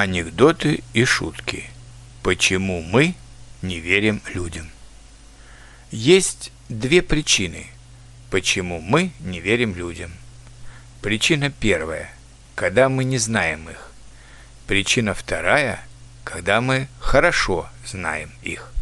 Анекдоты и шутки. Почему мы не верим людям? Есть две причины, почему мы не верим людям. Причина первая, когда мы не знаем их. Причина вторая, когда мы хорошо знаем их.